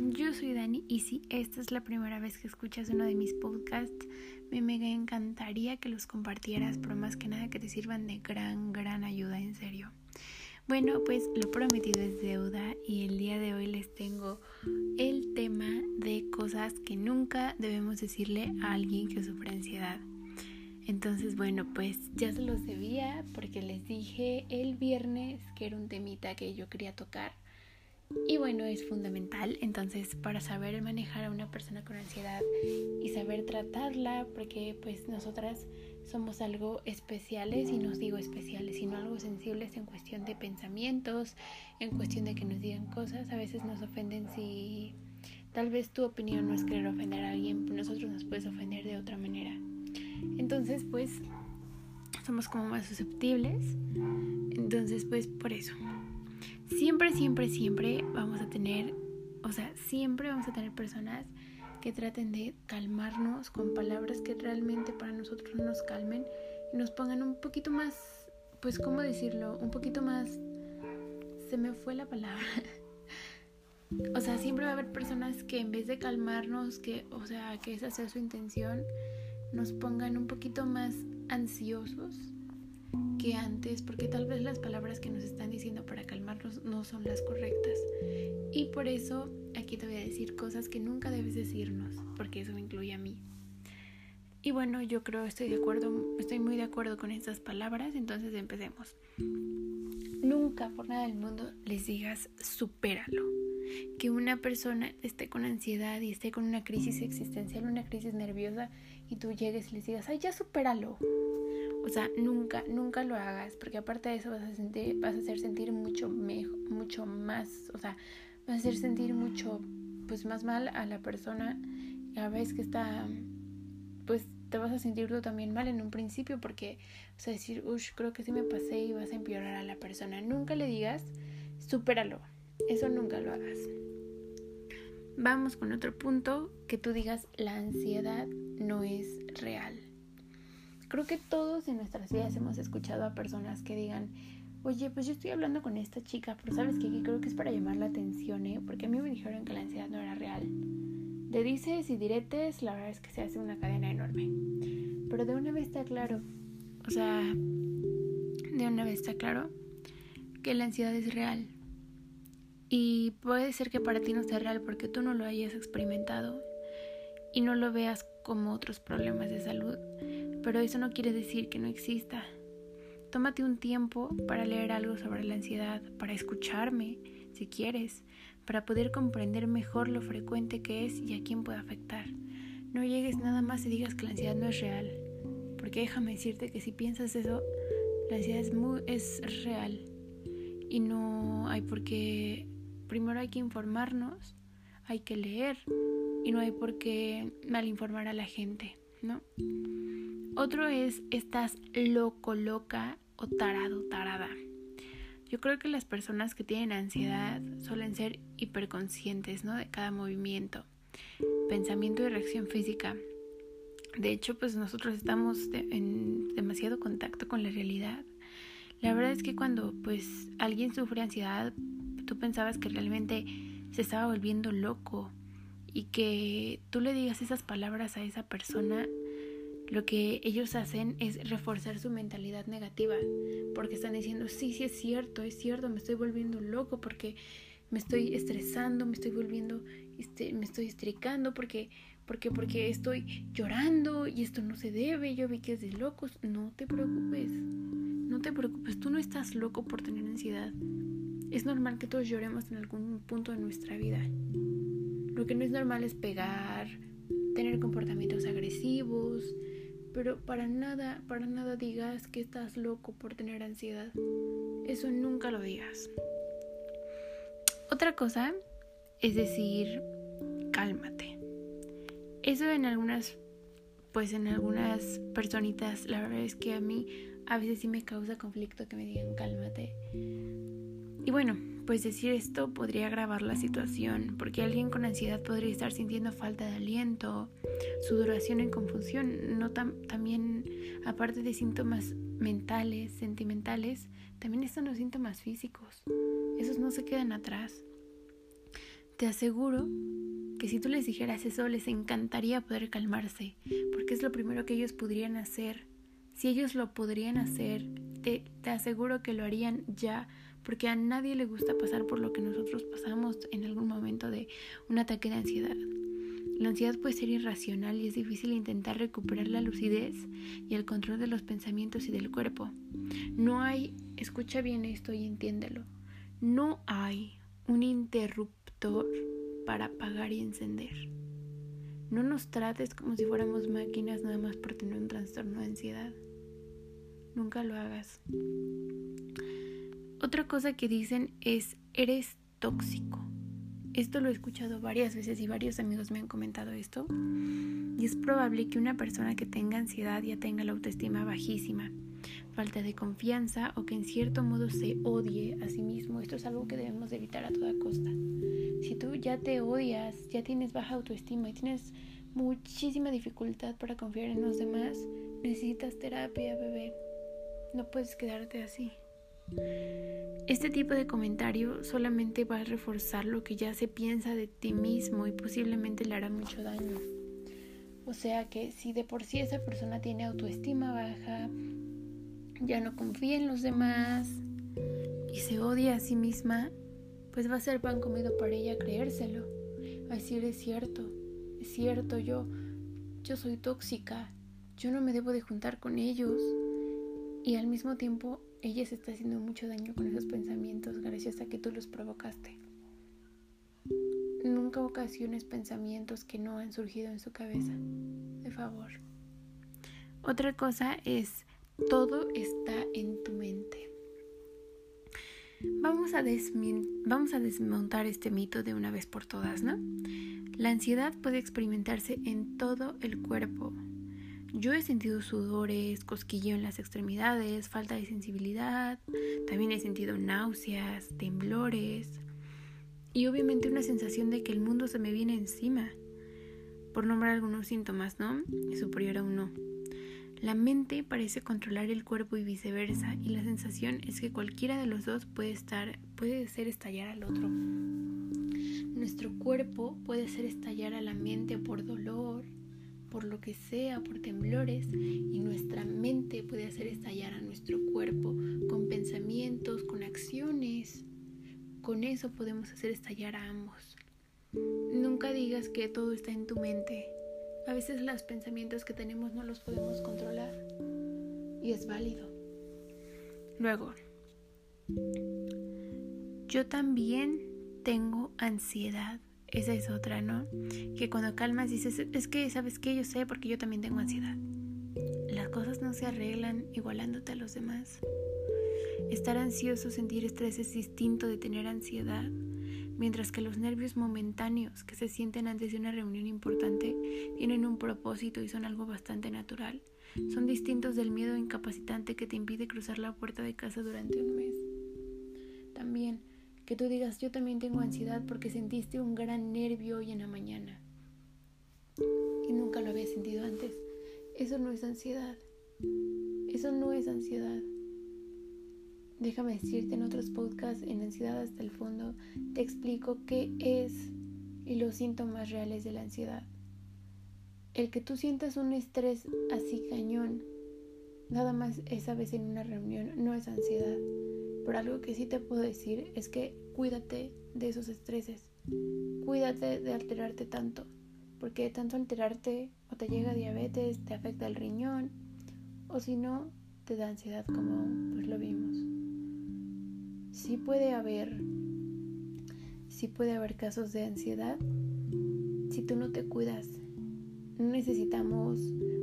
Yo soy Dani y si esta es la primera vez que escuchas uno de mis podcasts, me encantaría que los compartieras, pero más que nada que te sirvan de gran, gran ayuda, en serio. Bueno, pues lo prometido es deuda y el día de hoy les tengo el tema de cosas que nunca debemos decirle a alguien que sufre ansiedad. Entonces, bueno, pues ya se los debía porque les dije el viernes que era un temita que yo quería tocar y bueno, es fundamental entonces para saber manejar a una persona con ansiedad y saber tratarla, porque pues nosotras somos algo especiales, y no digo especiales, sino algo sensibles en cuestión de pensamientos, en cuestión de que nos digan cosas, a veces nos ofenden si tal vez tu opinión no es querer ofender a alguien, nosotros nos puedes ofender de otra manera. Entonces pues somos como más susceptibles, entonces pues por eso siempre, siempre, siempre vamos a tener, o sea, siempre vamos a tener personas que traten de calmarnos con palabras que realmente para nosotros nos calmen y nos pongan un poquito más, pues, ¿cómo decirlo? Un poquito más... Se me fue la palabra. o sea, siempre va a haber personas que en vez de calmarnos, que, o sea, que esa sea su intención, nos pongan un poquito más ansiosos que antes, porque tal vez las palabras que nos están diciendo para calmarnos no son las correctas. Y por eso aquí te voy a decir cosas que nunca debes decirnos, porque eso me incluye a mí. Y bueno, yo creo, estoy de acuerdo, estoy muy de acuerdo con estas palabras, entonces empecemos. Nunca por nada del mundo les digas supéralo. Que una persona esté con ansiedad y esté con una crisis existencial, una crisis nerviosa, y tú llegues y les digas, ay, ya supéralo. O sea, nunca, nunca lo hagas, porque aparte de eso vas a sentir, vas a hacer sentir mucho mejor, mucho más, o sea, vas a hacer sentir mucho, pues más mal a la persona. Y a veces que está, pues te vas a sentir tú también mal en un principio, porque vas a decir, uff, creo que sí me pasé y vas a empeorar a la persona. Nunca le digas, supéralo. Eso nunca lo hagas. Vamos con otro punto, que tú digas, la ansiedad no es real. Creo que todos en nuestras vidas hemos escuchado a personas que digan, oye, pues yo estoy hablando con esta chica, pero sabes que creo que es para llamar la atención, ¿eh? Porque a mí me dijeron que la ansiedad no era real. De dices y diretes, la verdad es que se hace una cadena enorme. Pero de una vez está claro, o sea, de una vez está claro que la ansiedad es real. Y puede ser que para ti no sea real porque tú no lo hayas experimentado y no lo veas como otros problemas de salud pero eso no quiere decir que no exista. Tómate un tiempo para leer algo sobre la ansiedad, para escucharme, si quieres, para poder comprender mejor lo frecuente que es y a quién puede afectar. No llegues nada más y digas que la ansiedad no es real, porque déjame decirte que si piensas eso, la ansiedad es, muy, es real y no hay por qué, primero hay que informarnos, hay que leer y no hay por qué malinformar a la gente, ¿no? Otro es estás loco, loca o tarado, tarada. Yo creo que las personas que tienen ansiedad suelen ser hiperconscientes, ¿no? De cada movimiento, pensamiento y reacción física. De hecho, pues nosotros estamos en demasiado contacto con la realidad. La verdad es que cuando pues alguien sufre ansiedad, tú pensabas que realmente se estaba volviendo loco y que tú le digas esas palabras a esa persona lo que ellos hacen es reforzar su mentalidad negativa, porque están diciendo, sí, sí es cierto, es cierto, me estoy volviendo loco porque me estoy estresando, me estoy volviendo, este, me estoy estricando porque, porque, porque estoy llorando y esto no se debe, yo vi que es de locos. No te preocupes, no te preocupes, tú no estás loco por tener ansiedad. Es normal que todos lloremos en algún punto de nuestra vida. Lo que no es normal es pegar, tener comportamientos agresivos, pero para nada, para nada digas que estás loco por tener ansiedad. Eso nunca lo digas. Otra cosa es decir, cálmate. Eso en algunas, pues en algunas personitas, la verdad es que a mí a veces sí me causa conflicto que me digan cálmate. Y bueno, pues decir esto podría agravar la situación, porque alguien con ansiedad podría estar sintiendo falta de aliento, sudoración en confusión, no también aparte de síntomas mentales, sentimentales, también están los síntomas físicos. Esos no se quedan atrás. te aseguro que si tú les dijeras eso les encantaría poder calmarse, porque es lo primero que ellos podrían hacer. Si ellos lo podrían hacer, te, te aseguro que lo harían ya, porque a nadie le gusta pasar por lo que nosotros pasamos en algún momento de un ataque de ansiedad. La ansiedad puede ser irracional y es difícil intentar recuperar la lucidez y el control de los pensamientos y del cuerpo. No hay, escucha bien esto y entiéndelo, no hay un interruptor para apagar y encender. No nos trates como si fuéramos máquinas nada más por tener un trastorno de ansiedad. Nunca lo hagas. Otra cosa que dicen es, eres tóxico. Esto lo he escuchado varias veces y varios amigos me han comentado esto. Y es probable que una persona que tenga ansiedad ya tenga la autoestima bajísima, falta de confianza o que en cierto modo se odie a sí mismo. Esto es algo que debemos evitar a toda costa. Si tú ya te odias, ya tienes baja autoestima y tienes muchísima dificultad para confiar en los demás, necesitas terapia, bebé. No puedes quedarte así. Este tipo de comentario solamente va a reforzar lo que ya se piensa de ti mismo y posiblemente le hará mucho daño. O sea que si de por sí esa persona tiene autoestima baja, ya no confía en los demás y se odia a sí misma, pues va a ser pan comido para ella creérselo. Va a decir, es cierto, es cierto, yo, yo soy tóxica, yo no me debo de juntar con ellos. Y al mismo tiempo ella se está haciendo mucho daño con esos pensamientos gracias a que tú los provocaste. Nunca ocasiones pensamientos que no han surgido en su cabeza. De favor. Otra cosa es, todo está en tu mente. Vamos a, vamos a desmontar este mito de una vez por todas, ¿no? La ansiedad puede experimentarse en todo el cuerpo, yo he sentido sudores, cosquilleo en las extremidades, falta de sensibilidad, también he sentido náuseas, temblores y obviamente una sensación de que el mundo se me viene encima. Por nombrar algunos síntomas, ¿no? Superior a uno. La mente parece controlar el cuerpo y viceversa, y la sensación es que cualquiera de los dos puede estar, puede ser estallar al otro. Nuestro cuerpo puede ser estallar a la mente por dolor, por lo que sea, por temblores, y nuestra mente puede hacer estallar a nuestro cuerpo con pensamientos, con acciones. Con eso podemos hacer estallar a ambos. Nunca digas que todo está en tu mente. A veces los pensamientos que tenemos no los podemos controlar y es válido. Luego, yo también tengo ansiedad. Esa es otra, ¿no? Que cuando calmas dices, es que, ¿sabes qué? Yo sé porque yo también tengo ansiedad. Las cosas no se arreglan igualándote a los demás. Estar ansioso, sentir estrés es distinto de tener ansiedad, mientras que los nervios momentáneos que se sienten antes de una reunión importante tienen un propósito y son algo bastante natural. Son distintos del miedo incapacitante que te impide cruzar la puerta de casa durante un mes. También, que tú digas, yo también tengo ansiedad porque sentiste un gran nervio hoy en la mañana y nunca lo había sentido antes. Eso no es ansiedad. Eso no es ansiedad. Déjame decirte en otros podcasts, en Ansiedad hasta el fondo, te explico qué es y los síntomas reales de la ansiedad. El que tú sientas un estrés así cañón, nada más esa vez en una reunión, no es ansiedad. Pero algo que sí te puedo decir es que cuídate de esos estreses. Cuídate de alterarte tanto. Porque tanto alterarte o te llega diabetes, te afecta el riñón, o si no, te da ansiedad como pues lo vimos. Sí puede haber, sí puede haber casos de ansiedad si tú no te cuidas. No necesitamos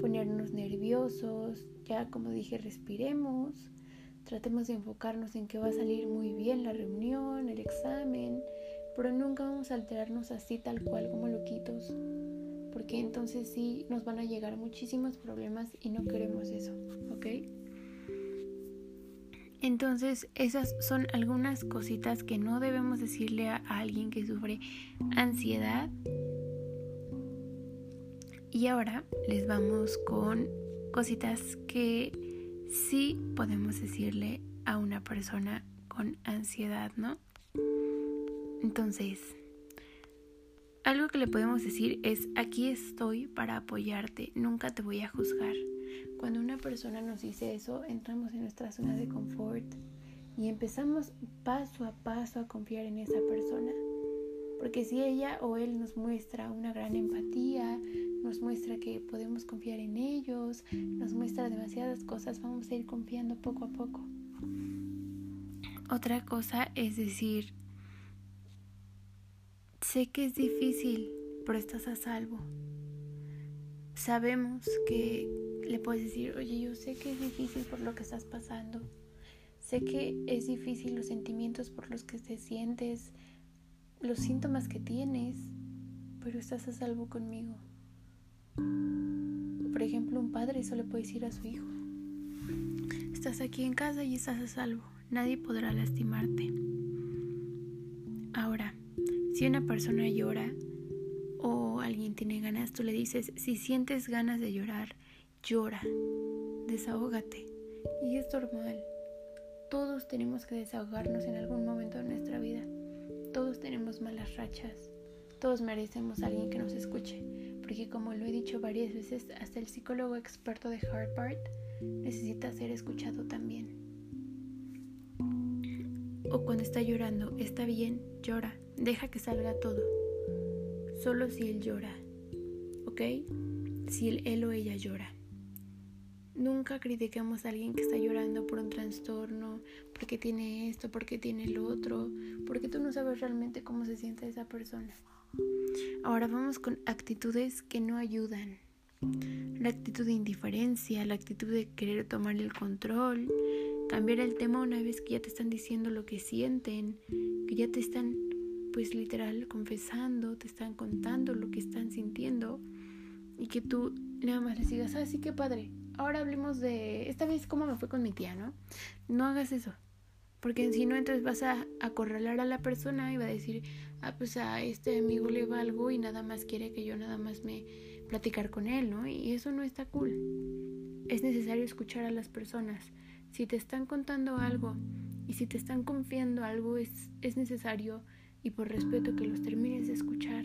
ponernos nerviosos, ya como dije, respiremos, Tratemos de enfocarnos en que va a salir muy bien la reunión, el examen, pero nunca vamos a alterarnos así tal cual como loquitos, porque entonces sí nos van a llegar muchísimos problemas y no queremos eso, ¿ok? Entonces esas son algunas cositas que no debemos decirle a alguien que sufre ansiedad. Y ahora les vamos con cositas que sí podemos decirle a una persona con ansiedad, ¿no? Entonces, Algo que le podemos decir es, aquí estoy para apoyarte, nunca te voy a juzgar. Cuando una persona nos dice eso, entramos en nuestra zona de confort y empezamos paso a paso a confiar en esa persona. Porque si ella o él nos muestra una gran empatía, nos muestra que podemos confiar en ellos, nos muestra demasiadas cosas, vamos a ir confiando poco a poco. Otra cosa es decir, sé que es difícil, pero estás a salvo. Sabemos que le puedes decir, oye, yo sé que es difícil por lo que estás pasando. Sé que es difícil los sentimientos por los que te sientes, los síntomas que tienes, pero estás a salvo conmigo. Por ejemplo, un padre eso le puede decir a su hijo. Estás aquí en casa y estás a salvo. Nadie podrá lastimarte. Ahora, si una persona llora o alguien tiene ganas, tú le dices, si sientes ganas de llorar, llora, desahógate. Y es normal. Todos tenemos que desahogarnos en algún momento de nuestra vida. Todos tenemos malas rachas. Todos merecemos alguien que nos escuche porque como lo he dicho varias veces, hasta el psicólogo experto de Harvard necesita ser escuchado también. O cuando está llorando, está bien, llora, deja que salga todo. Solo si él llora, ¿ok? Si él, o ella llora. Nunca critiquemos a alguien que está llorando por un trastorno, porque tiene esto, porque tiene lo otro, porque tú no sabes realmente cómo se siente esa persona. Ahora vamos con actitudes que no ayudan. La actitud de indiferencia, la actitud de querer tomar el control, cambiar el tema una vez que ya te están diciendo lo que sienten, que ya te están, pues literal, confesando, te están contando lo que están sintiendo y que tú nada más les digas, ah, sí, qué padre. Ahora hablemos de esta vez cómo me fue con mi tía, ¿no? No hagas eso. Porque si no, entonces vas a acorralar a la persona y va a decir, ah, pues a este amigo le valgo y nada más quiere que yo nada más me platicar con él, ¿no? Y eso no está cool. Es necesario escuchar a las personas. Si te están contando algo y si te están confiando algo, es, es necesario y por respeto que los termines de escuchar.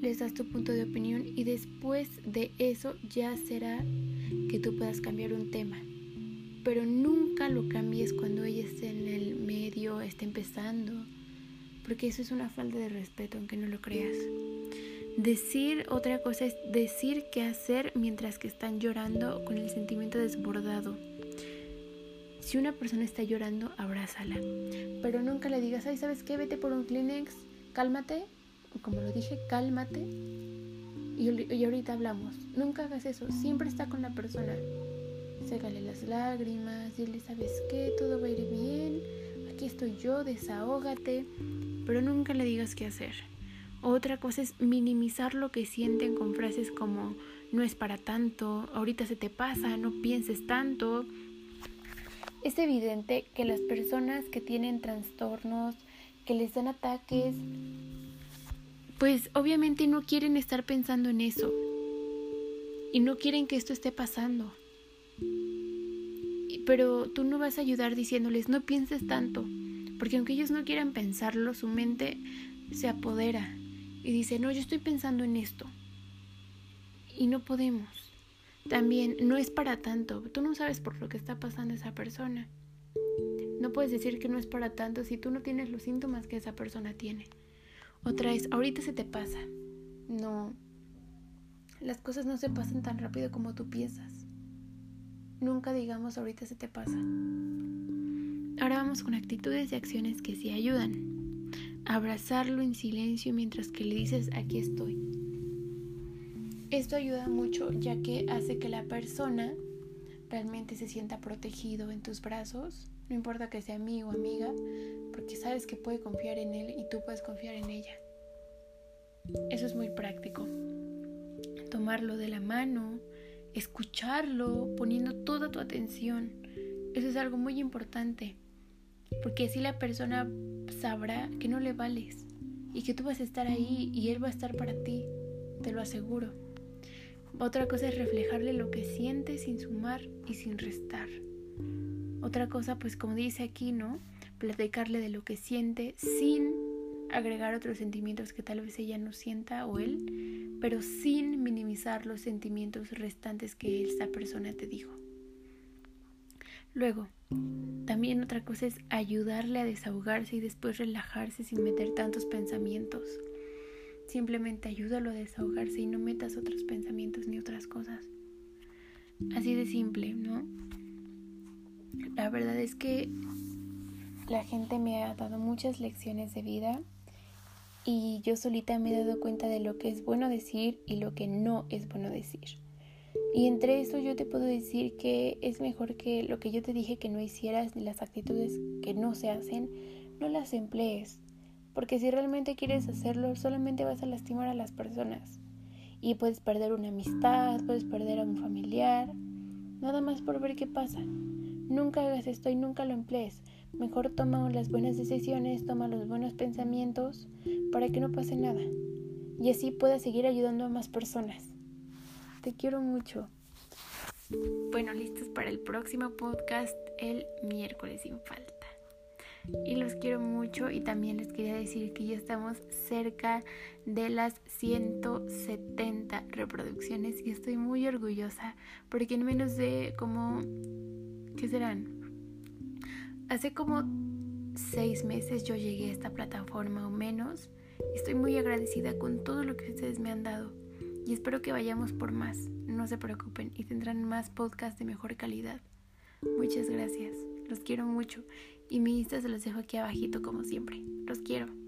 Les das tu punto de opinión y después de eso ya será que tú puedas cambiar un tema pero nunca lo cambies cuando ella esté en el medio, esté empezando, porque eso es una falta de respeto, aunque no lo creas. Decir otra cosa es decir qué hacer mientras que están llorando con el sentimiento desbordado. Si una persona está llorando, abrázala, pero nunca le digas, ay, ¿sabes qué? Vete por un Kleenex, cálmate, como lo dije, cálmate y, y ahorita hablamos. Nunca hagas eso, siempre está con la persona ségale las lágrimas, dile, ¿sabes qué? Todo va a ir bien, aquí estoy yo, desahógate, pero nunca le digas qué hacer. Otra cosa es minimizar lo que sienten con frases como no es para tanto, ahorita se te pasa, no pienses tanto. Es evidente que las personas que tienen trastornos, que les dan ataques, pues obviamente no quieren estar pensando en eso y no quieren que esto esté pasando pero tú no vas a ayudar diciéndoles no pienses tanto, porque aunque ellos no quieran pensarlo, su mente se apodera y dice, no, yo estoy pensando en esto. Y no podemos. También no es para tanto, tú no sabes por lo que está pasando esa persona. No puedes decir que no es para tanto si tú no tienes los síntomas que esa persona tiene. Otra es, ahorita se te pasa. No, las cosas no se pasan tan rápido como tú piensas. Nunca digamos ahorita se te pasa. Ahora vamos con actitudes y acciones que sí ayudan. Abrazarlo en silencio mientras que le dices aquí estoy. Esto ayuda mucho ya que hace que la persona realmente se sienta protegido en tus brazos, no importa que sea amigo o amiga, porque sabes que puede confiar en él y tú puedes confiar en ella. Eso es muy práctico. Tomarlo de la mano, escucharlo, poniendo toda tu atención. Eso es algo muy importante, porque así la persona sabrá que no le vales y que tú vas a estar ahí y él va a estar para ti, te lo aseguro. Otra cosa es reflejarle lo que siente sin sumar y sin restar. Otra cosa, pues como dice aquí, ¿no? Platicarle de lo que siente sin agregar otros sentimientos que tal vez ella no sienta o él, pero sin minimizar los sentimientos restantes que esa persona te dijo. Luego, también otra cosa es ayudarle a desahogarse y después relajarse sin meter tantos pensamientos. Simplemente ayúdalo a desahogarse y no metas otros pensamientos ni otras cosas. Así de simple, ¿no? La verdad es que la gente me ha dado muchas lecciones de vida y yo solita me he dado cuenta de lo que es bueno decir y lo que no es bueno decir. Y entre eso yo te puedo decir que es mejor que lo que yo te dije que no hicieras ni las actitudes que no se hacen, no las emplees. Porque si realmente quieres hacerlo, solamente vas a lastimar a las personas. Y puedes perder una amistad, puedes perder a un familiar, nada más por ver qué pasa. Nunca hagas esto y nunca lo emplees. Mejor toma las buenas decisiones, toma los buenos pensamientos para que no pase nada. Y así puedas seguir ayudando a más personas. Te quiero mucho. Bueno, listos para el próximo podcast el miércoles sin falta. Y los quiero mucho y también les quería decir que ya estamos cerca de las 170 reproducciones y estoy muy orgullosa porque en menos de como, ¿qué serán? Hace como seis meses yo llegué a esta plataforma o menos. Estoy muy agradecida con todo lo que ustedes me han dado y espero que vayamos por más. No se preocupen y tendrán más podcasts de mejor calidad. Muchas gracias. Los quiero mucho y mi Insta se los dejo aquí abajito como siempre. Los quiero.